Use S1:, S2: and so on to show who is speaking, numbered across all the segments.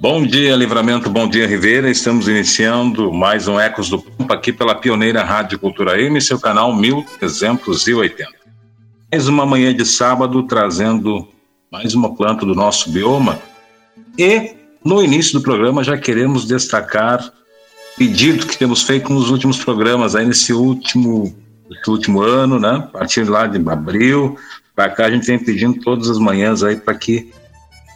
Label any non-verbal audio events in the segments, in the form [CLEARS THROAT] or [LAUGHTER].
S1: Bom dia, Livramento, bom dia, Ribeira. Estamos iniciando mais um Ecos do Pampa aqui pela pioneira Rádio Cultura M, seu canal 1380. Mais uma manhã de sábado trazendo mais uma planta do nosso bioma. E no início do programa já queremos destacar pedido que temos feito nos últimos programas, aí nesse último, nesse último ano, né? A partir lá de abril para cá, a gente vem pedindo todas as manhãs aí para que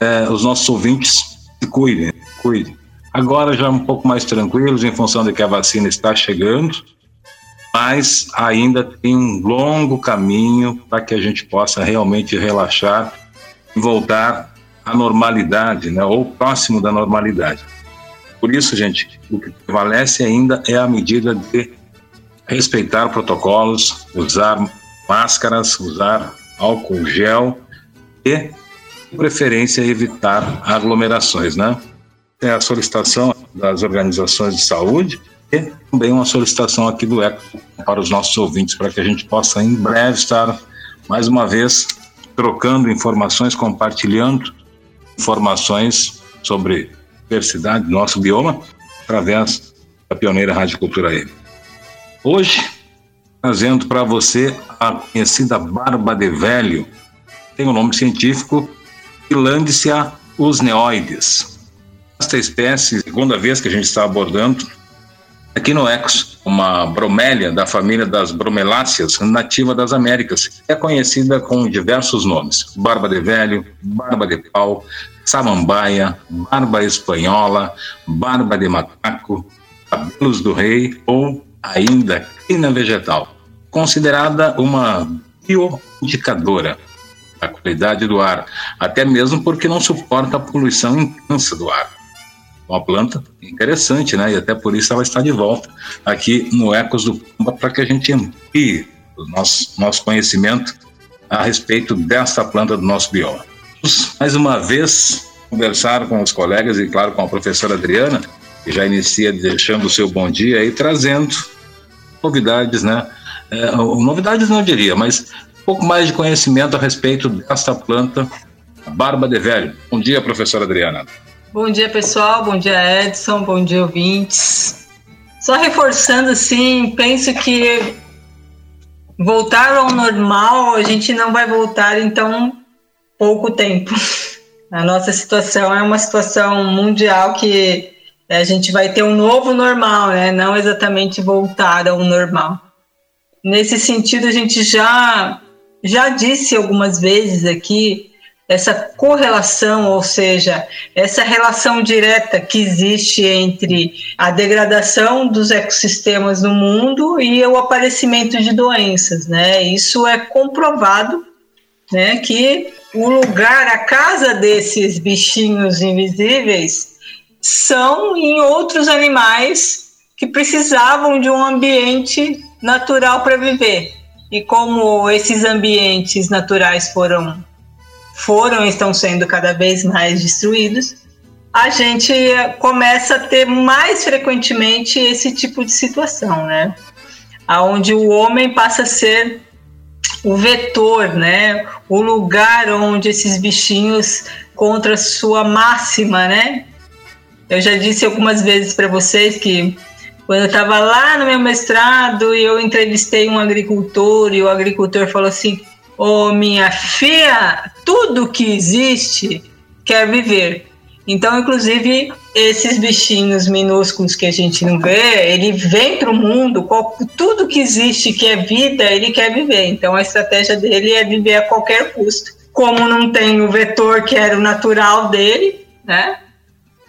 S1: é, os nossos ouvintes se cuidem, cuidem. Agora já um pouco mais tranquilos em função de que a vacina está chegando, mas ainda tem um longo caminho para que a gente possa realmente relaxar e voltar à normalidade, né, ou próximo da normalidade. Por isso, gente, o que prevalece ainda é a medida de respeitar protocolos, usar máscaras, usar álcool gel e preferência evitar aglomerações, né? É a solicitação das organizações de saúde e também uma solicitação aqui do ECO para os nossos ouvintes, para que a gente possa em breve estar mais uma vez trocando informações, compartilhando informações sobre diversidade do nosso bioma através da pioneira Rádio Cultura E. Hoje, trazendo para você a conhecida barba de velho, tem o um nome científico Finlândia usneoides. Esta espécie, segunda vez que a gente está abordando, aqui no Ecos, uma bromélia da família das bromeláceas, nativa das Américas, é conhecida com diversos nomes: barba de velho, barba de pau, samambaia, barba espanhola, barba de macaco, cabelos do rei ou ainda crina vegetal, considerada uma bioindicadora a qualidade do ar, até mesmo porque não suporta a poluição intensa do ar. Uma planta interessante, né? E até por isso ela está de volta aqui no Ecos do Pumba para que a gente amplie o nosso, nosso conhecimento a respeito desta planta do nosso bioma. Mais uma vez, conversar com os colegas e, claro, com a professora Adriana, que já inicia deixando o seu bom dia e trazendo novidades, né? É, novidades não diria, mas pouco mais de conhecimento a respeito desta planta, barba de velho. Bom dia, professora Adriana.
S2: Bom dia, pessoal. Bom dia, Edson. Bom dia, ouvintes. Só reforçando, assim, penso que voltar ao normal, a gente não vai voltar em tão pouco tempo. A nossa situação é uma situação mundial que a gente vai ter um novo normal, né? Não exatamente voltar ao normal. Nesse sentido, a gente já já disse algumas vezes aqui essa correlação, ou seja, essa relação direta que existe entre a degradação dos ecossistemas no mundo e o aparecimento de doenças, né? Isso é comprovado, né, que o lugar, a casa desses bichinhos invisíveis são em outros animais que precisavam de um ambiente natural para viver. E como esses ambientes naturais foram foram e estão sendo cada vez mais destruídos, a gente começa a ter mais frequentemente esse tipo de situação, né? Aonde o homem passa a ser o vetor, né? O lugar onde esses bichinhos contra sua máxima, né? Eu já disse algumas vezes para vocês que quando eu estava lá no meu mestrado e eu entrevistei um agricultor e o agricultor falou assim: Ô oh, minha filha, tudo que existe quer viver. Então, inclusive, esses bichinhos minúsculos que a gente não vê, ele vem para o mundo, tudo que existe que é vida, ele quer viver. Então, a estratégia dele é viver a qualquer custo. Como não tem o vetor que era o natural dele, né?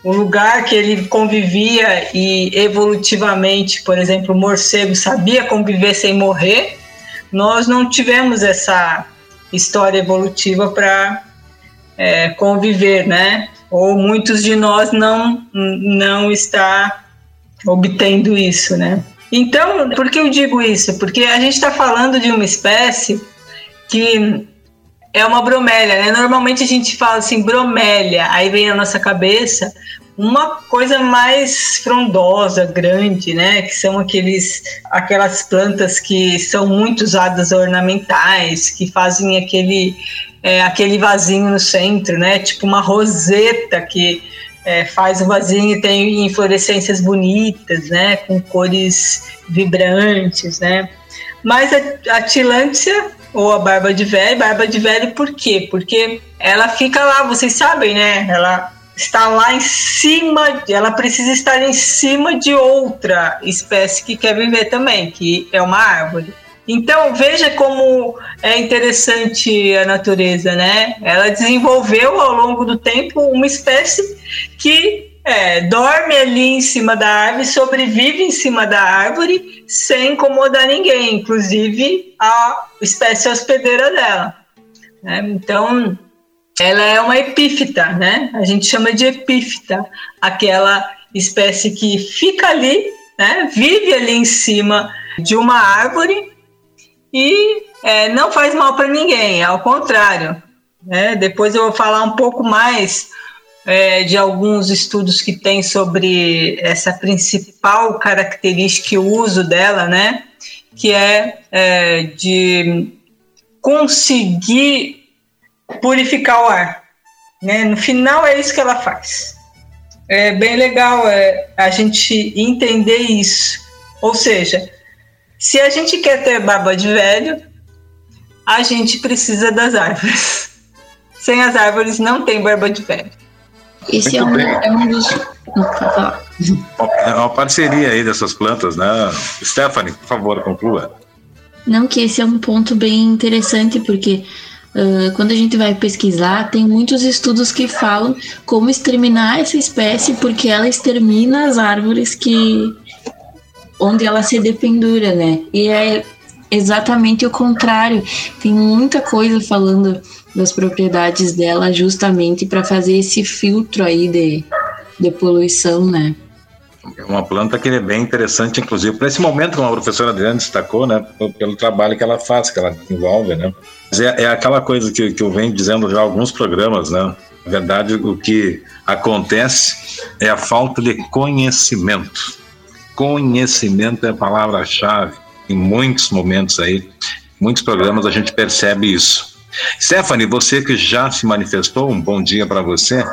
S2: O lugar que ele convivia e evolutivamente, por exemplo, o morcego sabia conviver sem morrer, nós não tivemos essa história evolutiva para é, conviver, né? Ou muitos de nós não não está obtendo isso, né? Então, por que eu digo isso? Porque a gente está falando de uma espécie que é uma bromélia, né? Normalmente a gente fala assim, bromélia, aí vem na nossa cabeça uma coisa mais frondosa, grande, né? Que são aqueles, aquelas plantas que são muito usadas ornamentais, que fazem aquele, é, aquele vasinho no centro, né? Tipo uma roseta que é, faz o vasinho e tem inflorescências bonitas, né? Com cores vibrantes, né? Mas a, a tilância ou a barba de velho, barba de velho por quê? Porque ela fica lá, vocês sabem, né? Ela está lá em cima, ela precisa estar em cima de outra espécie que quer viver também, que é uma árvore. Então veja como é interessante a natureza, né? Ela desenvolveu ao longo do tempo uma espécie que é, dorme ali em cima da árvore, sobrevive em cima da árvore sem incomodar ninguém, inclusive a espécie hospedeira dela. Né? Então ela é uma epífita, né? A gente chama de epífita, aquela espécie que fica ali, né? Vive ali em cima de uma árvore e é, não faz mal para ninguém, ao contrário. Né? Depois eu vou falar um pouco mais é, de alguns estudos que tem sobre essa principal característica e uso dela, né? Que é, é de conseguir purificar o ar. Né? No final é isso que ela faz. É bem legal é, a gente entender isso. Ou seja, se a gente quer ter barba de velho, a gente precisa das árvores. [LAUGHS] Sem as árvores não tem barba de velho.
S3: Esse é um, é um, dos.
S1: É uma parceria aí dessas plantas, né? Stephanie, por favor, conclua.
S3: Não, que esse é um ponto bem interessante, porque Uh, quando a gente vai pesquisar, tem muitos estudos que falam como exterminar essa espécie, porque ela extermina as árvores que onde ela se dependura, né? E é exatamente o contrário. Tem muita coisa falando das propriedades dela justamente para fazer esse filtro aí de, de poluição, né?
S1: É uma planta que é bem interessante, inclusive, para esse momento, como a professora Adriana destacou, né, pelo trabalho que ela faz, que ela desenvolve, né. É, é, aquela coisa que, que eu venho dizendo já em alguns programas, né. Na verdade, o que acontece é a falta de conhecimento. Conhecimento é a palavra-chave em muitos momentos aí, muitos programas a gente percebe isso. Stephanie, você que já se manifestou, um bom dia para você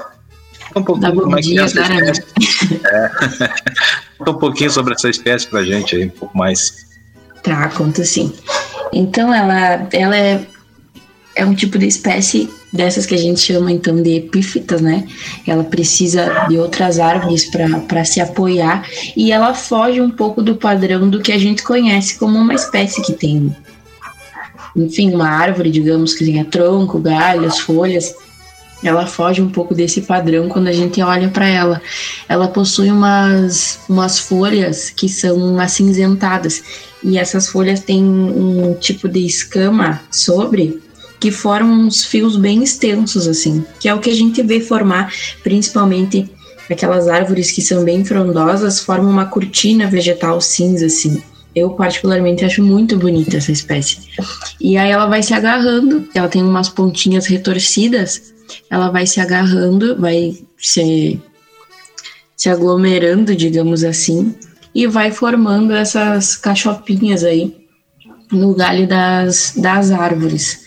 S1: um pouquinho
S3: bom é dia,
S1: é. [LAUGHS] Conta um pouquinho sobre essa espécie pra gente aí, um pouco mais.
S3: Tá, conta sim. Então ela, ela é, é um tipo de espécie dessas que a gente chama então de epífitas, né? Ela precisa de outras árvores para se apoiar e ela foge um pouco do padrão do que a gente conhece como uma espécie que tem, enfim, uma árvore, digamos, que tenha tronco, galhos, folhas ela foge um pouco desse padrão quando a gente olha para ela. Ela possui umas, umas folhas que são acinzentadas e essas folhas têm um tipo de escama sobre que formam uns fios bem extensos assim, que é o que a gente vê formar principalmente aquelas árvores que são bem frondosas, formam uma cortina vegetal cinza assim. Eu particularmente acho muito bonita essa espécie. E aí ela vai se agarrando, ela tem umas pontinhas retorcidas ela vai se agarrando, vai se, se aglomerando, digamos assim, e vai formando essas cachopinhas aí no galho das, das árvores.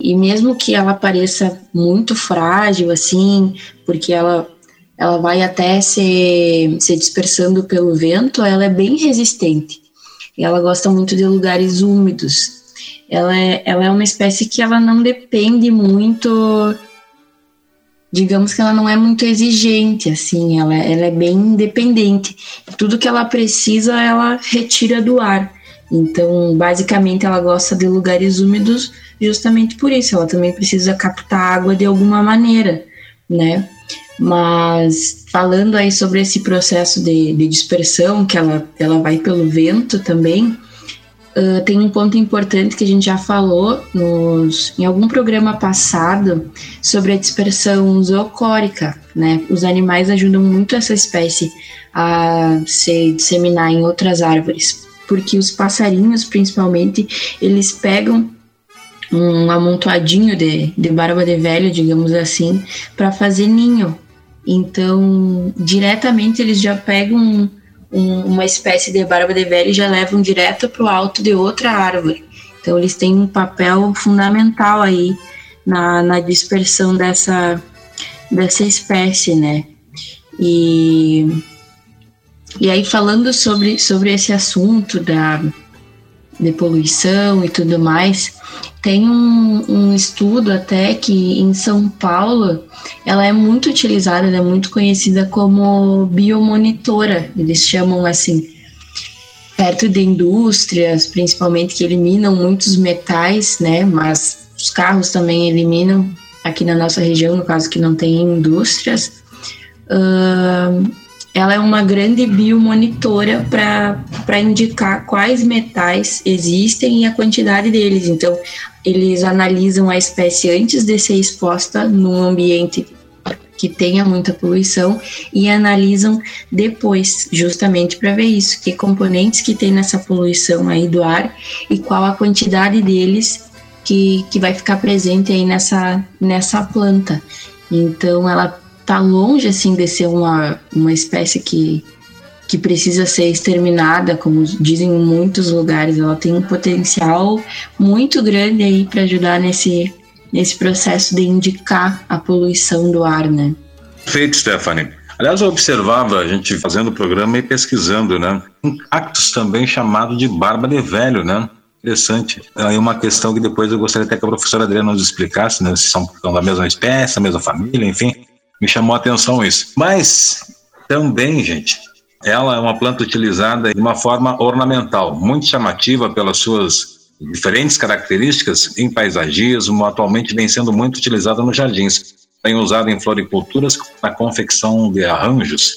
S3: E mesmo que ela pareça muito frágil, assim, porque ela, ela vai até se, se dispersando pelo vento, ela é bem resistente. E ela gosta muito de lugares úmidos. Ela é, ela é uma espécie que ela não depende muito digamos que ela não é muito exigente, assim, ela, ela é bem independente. Tudo que ela precisa, ela retira do ar. Então, basicamente, ela gosta de lugares úmidos justamente por isso. Ela também precisa captar água de alguma maneira, né? Mas falando aí sobre esse processo de, de dispersão, que ela, ela vai pelo vento também, Uh, tem um ponto importante que a gente já falou nos, em algum programa passado sobre a dispersão zoocórica, né? Os animais ajudam muito essa espécie a se disseminar em outras árvores, porque os passarinhos, principalmente, eles pegam um amontoadinho de, de barba de velho, digamos assim, para fazer ninho. Então, diretamente eles já pegam um, uma espécie de barba de velho e já levam direto para o alto de outra árvore. Então eles têm um papel fundamental aí na, na dispersão dessa, dessa espécie, né? E, e aí falando sobre, sobre esse assunto da, de poluição e tudo mais, tem um, um, estudo até que em São Paulo ela é muito utilizada, ela é muito conhecida como biomonitora, eles chamam assim, perto de indústrias, principalmente que eliminam muitos metais, né? Mas os carros também eliminam aqui na nossa região, no caso que não tem indústrias. Uh, ela é uma grande biomonitora para indicar quais metais existem e a quantidade deles. Então, eles analisam a espécie antes de ser exposta num ambiente que tenha muita poluição e analisam depois, justamente para ver isso, que componentes que tem nessa poluição aí do ar e qual a quantidade deles que, que vai ficar presente aí nessa, nessa planta. Então, ela tá longe assim de ser uma, uma espécie que, que precisa ser exterminada, como dizem em muitos lugares. Ela tem um potencial muito grande aí para ajudar nesse, nesse processo de indicar a poluição do ar, né?
S1: Perfeito, Stephanie. Aliás, eu observava a gente fazendo o programa e pesquisando, né? Um cactus também chamado de barba de velho, né? Interessante. Aí uma questão que depois eu gostaria até que a professora Adriana nos explicasse, né? Se são da mesma espécie, da mesma família, enfim. Me chamou a atenção isso. Mas também, gente, ela é uma planta utilizada de uma forma ornamental, muito chamativa pelas suas diferentes características em paisagismo, atualmente vem sendo muito utilizada nos jardins. Tem usada em floriculturas na confecção de arranjos.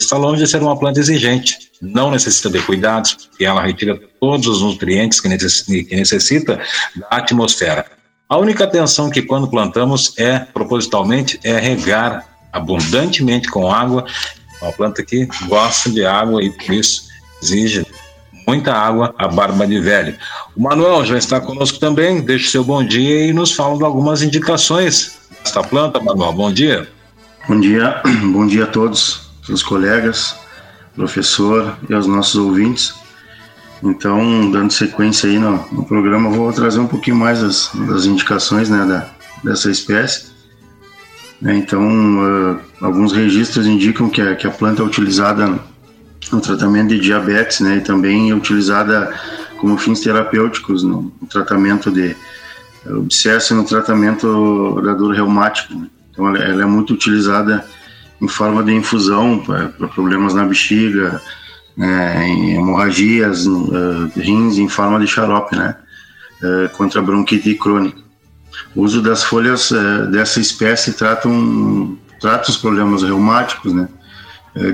S1: Está longe de ser uma planta exigente, não necessita de cuidados, e ela retira todos os nutrientes que necessita da atmosfera. A única atenção que quando plantamos é, propositalmente, é regar abundantemente com água. Uma planta que gosta de água e por isso exige muita água a barba de velho. O Manuel já está conosco também, deixa o seu bom dia e nos fala de algumas indicações desta planta, Manuel. Bom dia.
S4: Bom dia, [CLEARS THROAT] bom dia a todos, os colegas, professor e aos nossos ouvintes. Então, dando sequência aí no, no programa, vou trazer um pouquinho mais das, das indicações né, da, dessa espécie. Né, então, uh, alguns registros indicam que a, que a planta é utilizada no tratamento de diabetes, né, e também é utilizada como fins terapêuticos no, no tratamento de abscesso e no tratamento da dor reumática. Né. Então, ela, ela, é muito utilizada em forma de infusão para problemas na bexiga, né, em hemorragias, uh, rins em forma de xarope, né, uh, contra bronquite crônica. O uso das folhas uh, dessa espécie tratam, trata os problemas reumáticos, né,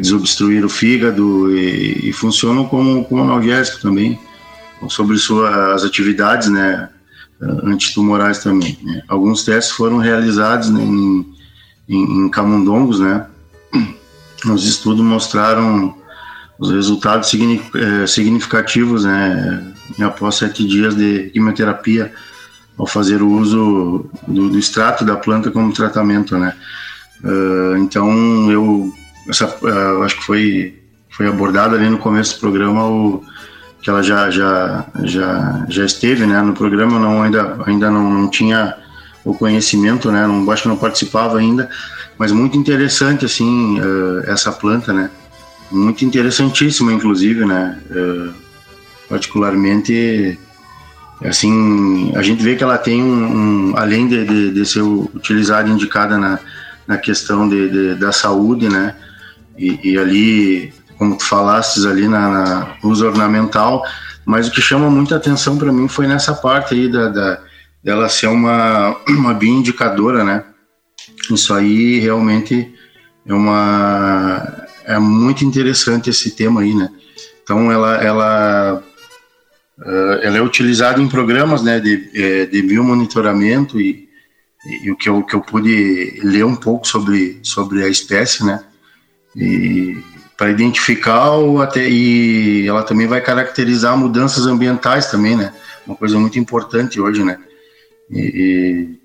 S4: desobstruir o fígado e, e funcionam como, como analgésico também, sobre suas atividades, né, antitumorais também. Né. Alguns testes foram realizados né, em, em, em camundongos, né, os estudos mostraram os resultados eh, significativos, né, após sete dias de quimioterapia, ao fazer o uso do, do extrato da planta como tratamento, né. Uh, então, eu, essa, uh, acho que foi, foi abordado ali no começo do programa o, que ela já, já, já, já esteve, né, no programa, não, ainda, ainda não, não tinha o conhecimento, né, não, acho que não participava ainda, mas muito interessante, assim, uh, essa planta, né, muito interessantíssima, inclusive, né? Uh, particularmente, assim, a gente vê que ela tem um, um além de, de, de, ser utilizada indicada na, na questão de, de, da saúde, né? E, e, ali, como tu falastes ali na, na uso ornamental, mas o que chama muita atenção para mim foi nessa parte aí da, da dela ser uma uma bioindicadora, né? Isso aí realmente é uma é muito interessante esse tema aí, né? Então ela, ela Uh, ela é utilizada em programas né, de, é, de biomonitoramento e, e, o que eu, que eu pude ler um pouco sobre, sobre a espécie, né? E para identificar ou até e ela também vai caracterizar mudanças ambientais também, né? Uma coisa muito importante hoje, né? E,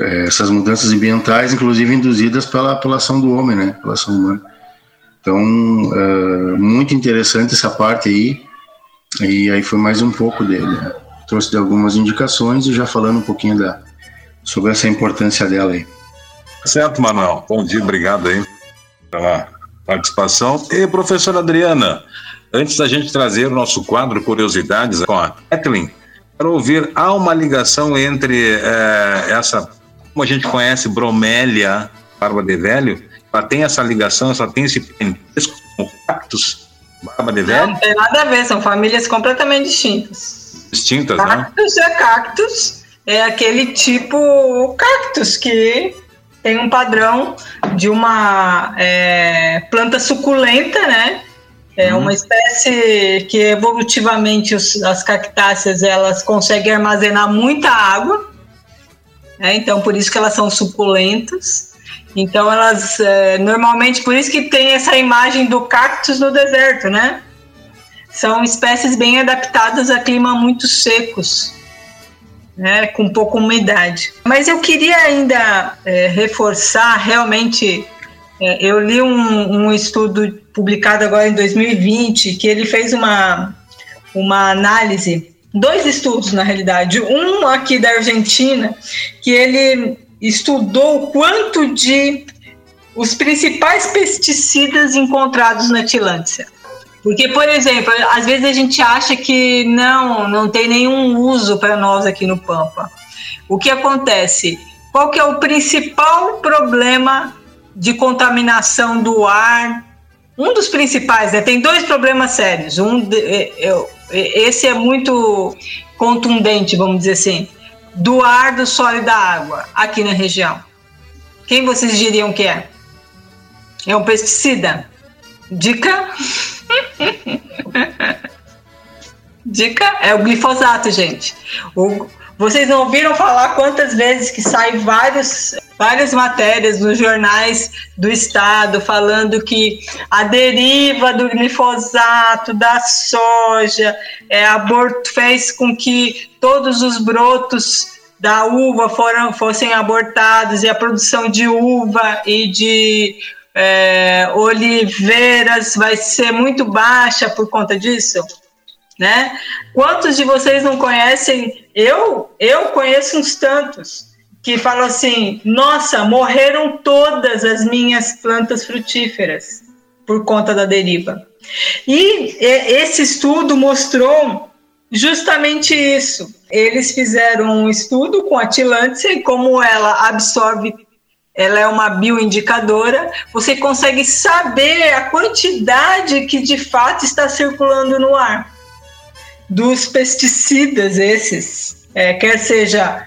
S4: e essas mudanças ambientais, inclusive induzidas pela, pela ação do homem, né? Pela ação humana. Então, uh, muito interessante essa parte aí. E aí foi mais um pouco dele. Trouxe de algumas indicações e já falando um pouquinho da, sobre essa importância dela aí.
S1: Certo, Manuel. Bom dia, obrigado aí pela participação. E professora Adriana, antes da gente trazer o nosso quadro Curiosidades com a Kathleen, quero ouvir, há uma ligação entre é, essa, como a gente conhece, bromélia, barba de velho, ela tem essa ligação, ela tem esse parentesco com o cactus, barba de velho?
S2: Não tem nada a ver, são famílias completamente distintas.
S1: Distintas,
S2: cactus né? Cactus é cactus, é aquele tipo cactus que tem um padrão de uma é, planta suculenta, né? É uhum. uma espécie que evolutivamente os, as cactáceas elas conseguem armazenar muita água, né? então por isso que elas são suculentas. Então elas é, normalmente por isso que tem essa imagem do cactus no deserto, né? São espécies bem adaptadas a clima muito secos né, com pouca umidade. Mas eu queria ainda é, reforçar realmente. É, eu li um, um, estudo publicado agora em 2020 que ele fez uma, uma análise, dois estudos na realidade, um aqui da Argentina que ele estudou quanto de os principais pesticidas encontrados na Tilância. Porque, por exemplo, às vezes a gente acha que não, não tem nenhum uso para nós aqui no Pampa. O que acontece? Qual que é o principal problema de contaminação do ar? Um dos principais, né? Tem dois problemas sérios. Um, de, é, é, esse é muito contundente, vamos dizer assim, do ar, do solo e da água aqui na região. Quem vocês diriam que é? É um pesticida? Dica? [LAUGHS] Dica é o glifosato, gente. O, vocês não ouviram falar quantas vezes que saem vários, várias matérias nos jornais do estado falando que a deriva do glifosato da soja é, aborto, fez com que todos os brotos da uva foram, fossem abortados e a produção de uva e de é, oliveiras vai ser muito baixa por conta disso, né? Quantos de vocês não conhecem? Eu, eu conheço uns tantos que falam assim: nossa, morreram todas as minhas plantas frutíferas por conta da deriva. E esse estudo mostrou justamente isso. Eles fizeram um estudo com a tilância e como ela absorve ela é uma bioindicadora, você consegue saber a quantidade que de fato está circulando no ar dos pesticidas esses, é, quer seja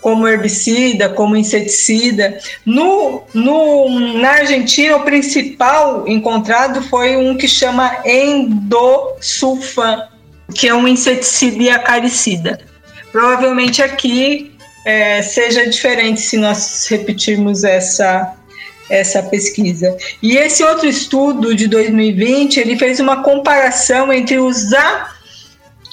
S2: como herbicida, como inseticida. No, no, na Argentina, o principal encontrado foi um que chama endosulfan, que é um inseticida e acaricida. Provavelmente aqui é, seja diferente se nós repetirmos essa essa pesquisa. E esse outro estudo de 2020, ele fez uma comparação entre usar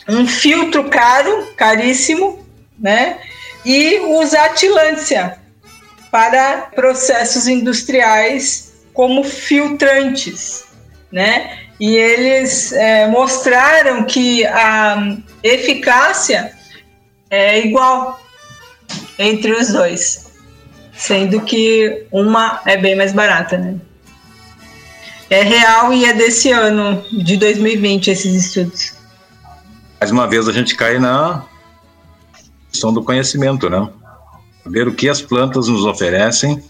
S2: um filtro caro, caríssimo, né, e usar tilância para processos industriais como filtrantes, né? E eles é, mostraram que a eficácia é igual entre os dois, sendo que uma é bem mais barata, né? É real e é desse ano, de 2020, esses estudos.
S1: Mais uma vez a gente cai na questão do conhecimento, né? Ver o que as plantas nos oferecem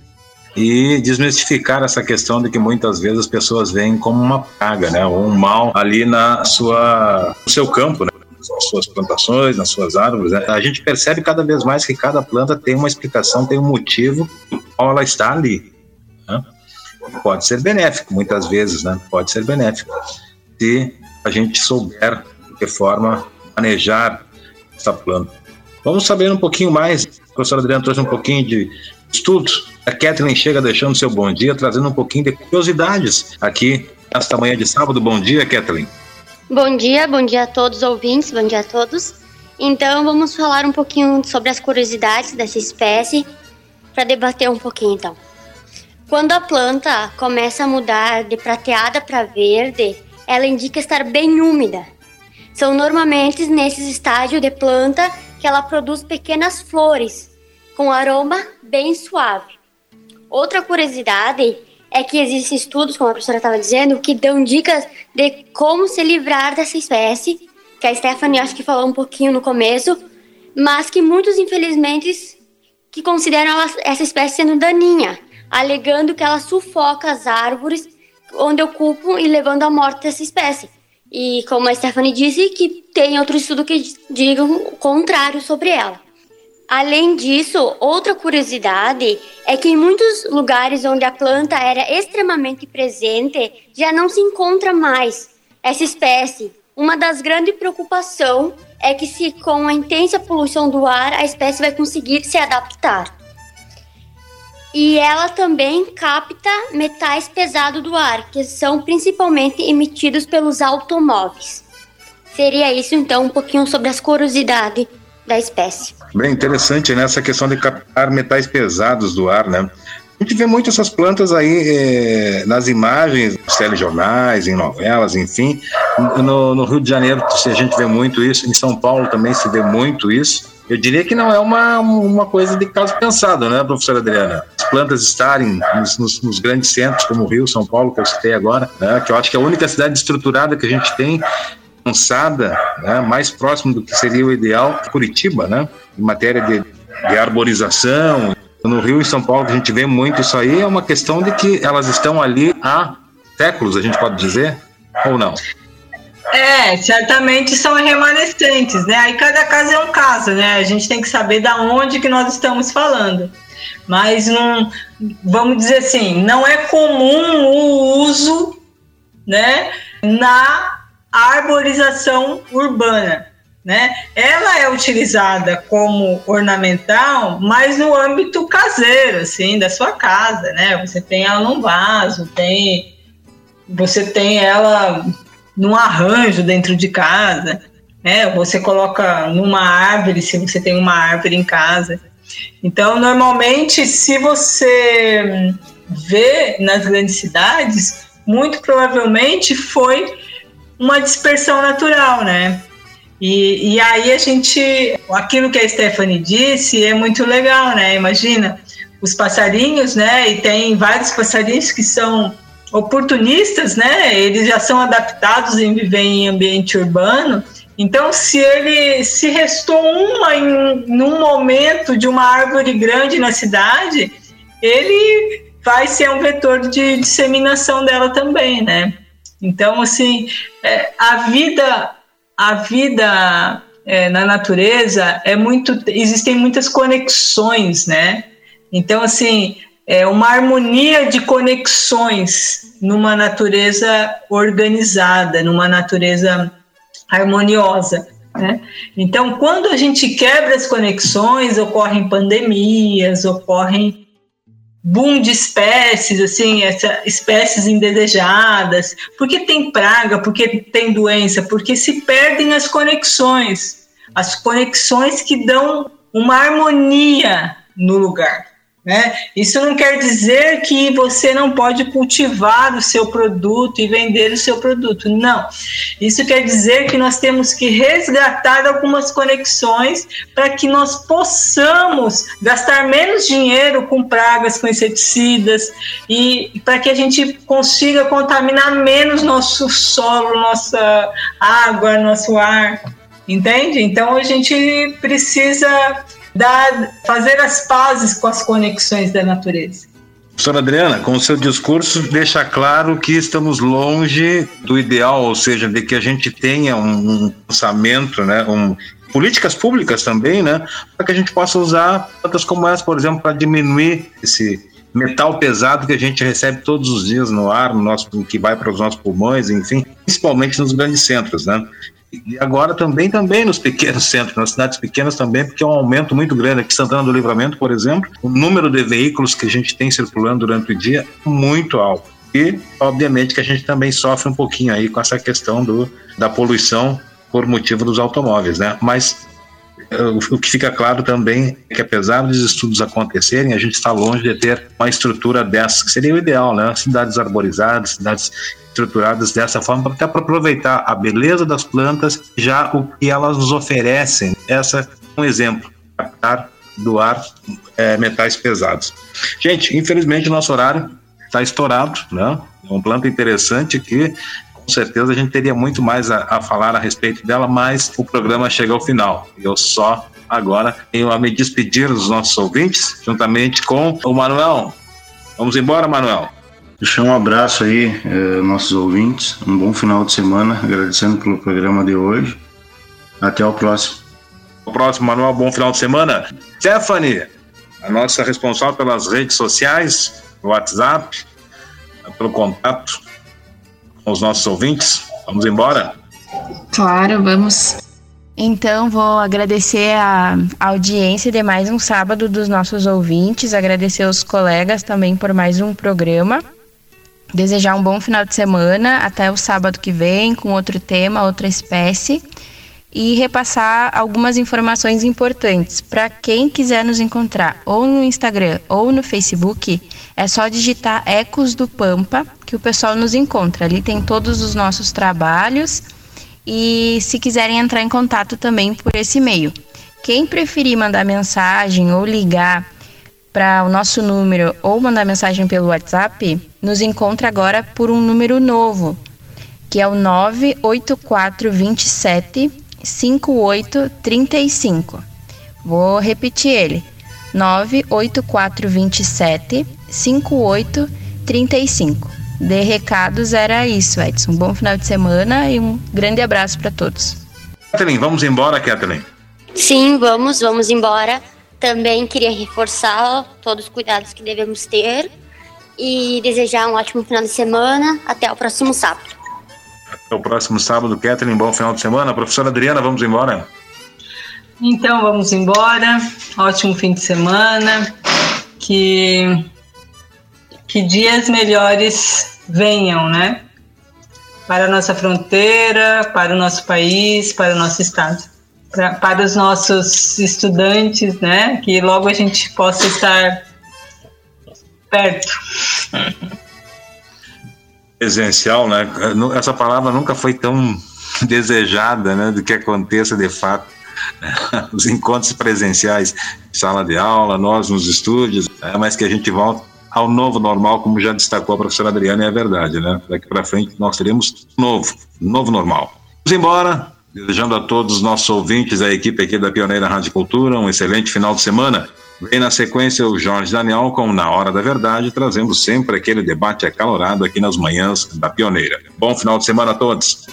S1: e desmistificar essa questão de que muitas vezes as pessoas veem como uma praga, né? Ou um mal ali na sua, no seu campo, né? nas suas plantações, nas suas árvores, né? a gente percebe cada vez mais que cada planta tem uma explicação, tem um motivo qual ela está ali. Né? Pode ser benéfico, muitas vezes, né? Pode ser benéfico. Se a gente souber de que forma manejar essa planta. Vamos saber um pouquinho mais. A professora Adriana trouxe um pouquinho de estudos. A Kathleen chega deixando seu bom dia, trazendo um pouquinho de curiosidades aqui nesta manhã de sábado. Bom dia, Kathleen.
S5: Bom dia, bom dia a todos os ouvintes, bom dia a todos. Então, vamos falar um pouquinho sobre as curiosidades dessa espécie para debater um pouquinho então. Quando a planta começa a mudar de prateada para verde, ela indica estar bem úmida. São normalmente nesses estágios de planta que ela produz pequenas flores com aroma bem suave. Outra curiosidade é que existem estudos, como a professora estava dizendo, que dão dicas de como se livrar dessa espécie, que a Stephanie acho que falou um pouquinho no começo, mas que muitos, infelizmente, que consideram essa espécie sendo daninha, alegando que ela sufoca as árvores onde ocupam e levando à morte dessa espécie. E como a Stephanie disse, que tem outro estudo que digam o contrário sobre ela. Além disso, outra curiosidade é que em muitos lugares onde a planta era extremamente presente, já não se encontra mais essa espécie. Uma das grandes preocupações é que se com a intensa poluição do ar, a espécie vai conseguir se adaptar. E ela também capta metais pesados do ar, que são principalmente emitidos pelos automóveis. Seria isso então um pouquinho sobre as curiosidades da espécie.
S1: Bem interessante, né? Essa questão de captar metais pesados do ar, né? A gente vê muito essas plantas aí eh, nas imagens, nos telejornais, em novelas, enfim. No, no, Rio de Janeiro a gente vê muito isso, em São Paulo também se vê muito isso. Eu diria que não é uma, uma coisa de caso pensado, né, professora Adriana? As plantas estarem nos, nos, nos grandes centros, como o Rio, São Paulo, que eu citei agora, né, que eu acho que é a única cidade estruturada que a gente tem, avançada, né, mais próximo do que seria o ideal, Curitiba, né, em matéria de, de arborização. No Rio e São Paulo a gente vê muito isso aí, é uma questão de que elas estão ali há séculos, a gente pode dizer, ou não?
S2: É, certamente são remanescentes, né? Aí cada caso é um caso, né? A gente tem que saber da onde que nós estamos falando. Mas não, vamos dizer assim, não é comum o uso, né, na arborização urbana. Né? Ela é utilizada como ornamental, mas no âmbito caseiro, assim, da sua casa, né? Você tem ela num vaso, tem, você tem ela num arranjo dentro de casa, né? Você coloca numa árvore, se você tem uma árvore em casa. Então, normalmente, se você vê nas grandes cidades, muito provavelmente foi uma dispersão natural, né? E, e aí a gente, aquilo que a Stephanie disse é muito legal, né? Imagina os passarinhos, né? E tem vários passarinhos que são oportunistas, né? Eles já são adaptados em viver em ambiente urbano. Então, se ele se restou uma em num momento de uma árvore grande na cidade, ele vai ser um vetor de disseminação dela também, né? Então, assim, é, a vida, a vida é, na natureza é muito, existem muitas conexões, né? Então, assim, é uma harmonia de conexões numa natureza organizada, numa natureza harmoniosa. Né? Então, quando a gente quebra as conexões, ocorrem pandemias, ocorrem boom de espécies, assim, essa, espécies indesejadas, porque tem praga, porque tem doença, porque se perdem as conexões, as conexões que dão uma harmonia no lugar. Né? Isso não quer dizer que você não pode cultivar o seu produto e vender o seu produto. Não. Isso quer dizer que nós temos que resgatar algumas conexões para que nós possamos gastar menos dinheiro com pragas, com inseticidas e para que a gente consiga contaminar menos nosso solo, nossa água, nosso ar. Entende? Então a gente precisa dar, fazer as pazes com as conexões da natureza.
S1: Professora Adriana, com o seu discurso deixa claro que estamos longe do ideal, ou seja, de que a gente tenha um pensamento, né, um, políticas públicas também, né, para que a gente possa usar plantas como essa, por exemplo, para diminuir esse metal pesado que a gente recebe todos os dias no ar, no nosso, que vai para os nossos pulmões, enfim, principalmente nos grandes centros, né? E agora também, também nos pequenos [LAUGHS] centros, nas cidades pequenas também, porque é um aumento muito grande. Aqui Santana do Livramento, por exemplo, o número de veículos que a gente tem circulando durante o dia é muito alto. E, obviamente, que a gente também sofre um pouquinho aí com essa questão do, da poluição por motivo dos automóveis, né? Mas o que fica claro também é que apesar dos estudos acontecerem, a gente está longe de ter uma estrutura dessa, que seria o ideal, né? Cidades arborizadas, cidades estruturadas dessa forma, até para aproveitar a beleza das plantas, já o que elas nos oferecem. Essa é um exemplo, captar do ar é, metais pesados. Gente, infelizmente o nosso horário está estourado, né? É um planta interessante que certeza a gente teria muito mais a, a, falar a respeito dela, mas o programa chega ao final. Eu só agora tenho a me despedir dos nossos ouvintes, juntamente com o Manuel. Vamos embora, Manuel.
S4: Deixar um abraço aí, eh, nossos ouvintes. Um bom final de semana, agradecendo pelo programa de hoje. Até o próximo.
S1: O próximo, Manuel, bom final de semana. Stephanie, a nossa responsável pelas redes sociais, WhatsApp, pelo contato com os nossos ouvintes. Vamos embora?
S6: Claro, vamos.
S3: Então, vou agradecer a audiência de mais um sábado dos nossos ouvintes, agradecer os colegas também por mais um programa. Desejar um bom final de semana, até o sábado que vem, com outro tema, outra espécie. E repassar algumas informações importantes. Para quem quiser nos encontrar ou no Instagram ou no Facebook, é só digitar Ecos do Pampa, que o pessoal nos encontra. Ali tem todos os nossos trabalhos. E se quiserem entrar em contato também por esse e-mail. Quem preferir mandar mensagem ou ligar para o nosso número ou mandar mensagem pelo WhatsApp, nos encontra agora por um número novo, que é o 98427 5835. Vou repetir ele. 98427 5835. De recados era isso, Edson. Um bom final de semana e um grande abraço para todos.
S1: Kathleen, vamos embora, Kathleen?
S5: Sim, vamos, vamos embora. Também queria reforçar todos os cuidados que devemos ter e desejar um ótimo final de semana. Até o próximo sábado.
S1: Até o próximo sábado, Kathleen. Bom final de semana. Professora Adriana, vamos embora?
S2: Então, vamos embora. Ótimo fim de semana. Que, que dias melhores venham, né? Para a nossa fronteira, para o nosso país, para o nosso estado pra, para os nossos estudantes, né? Que logo a gente possa estar perto.
S1: Presencial, né? Essa palavra nunca foi tão [LAUGHS] desejada, né? Do que aconteça de fato. [LAUGHS] Os encontros presenciais, sala de aula, nós nos estúdios, é, mas que a gente volta ao novo normal, como já destacou a professora Adriana, é verdade, né? Daqui para frente nós teremos novo, novo normal. Vamos embora, Desejando a todos os nossos ouvintes, a equipe aqui da Pioneira Rádio Cultura, um excelente final de semana. Vem na sequência o Jorge Daniel com Na Hora da Verdade, trazendo sempre aquele debate acalorado aqui nas manhãs da Pioneira. Bom final de semana a todos.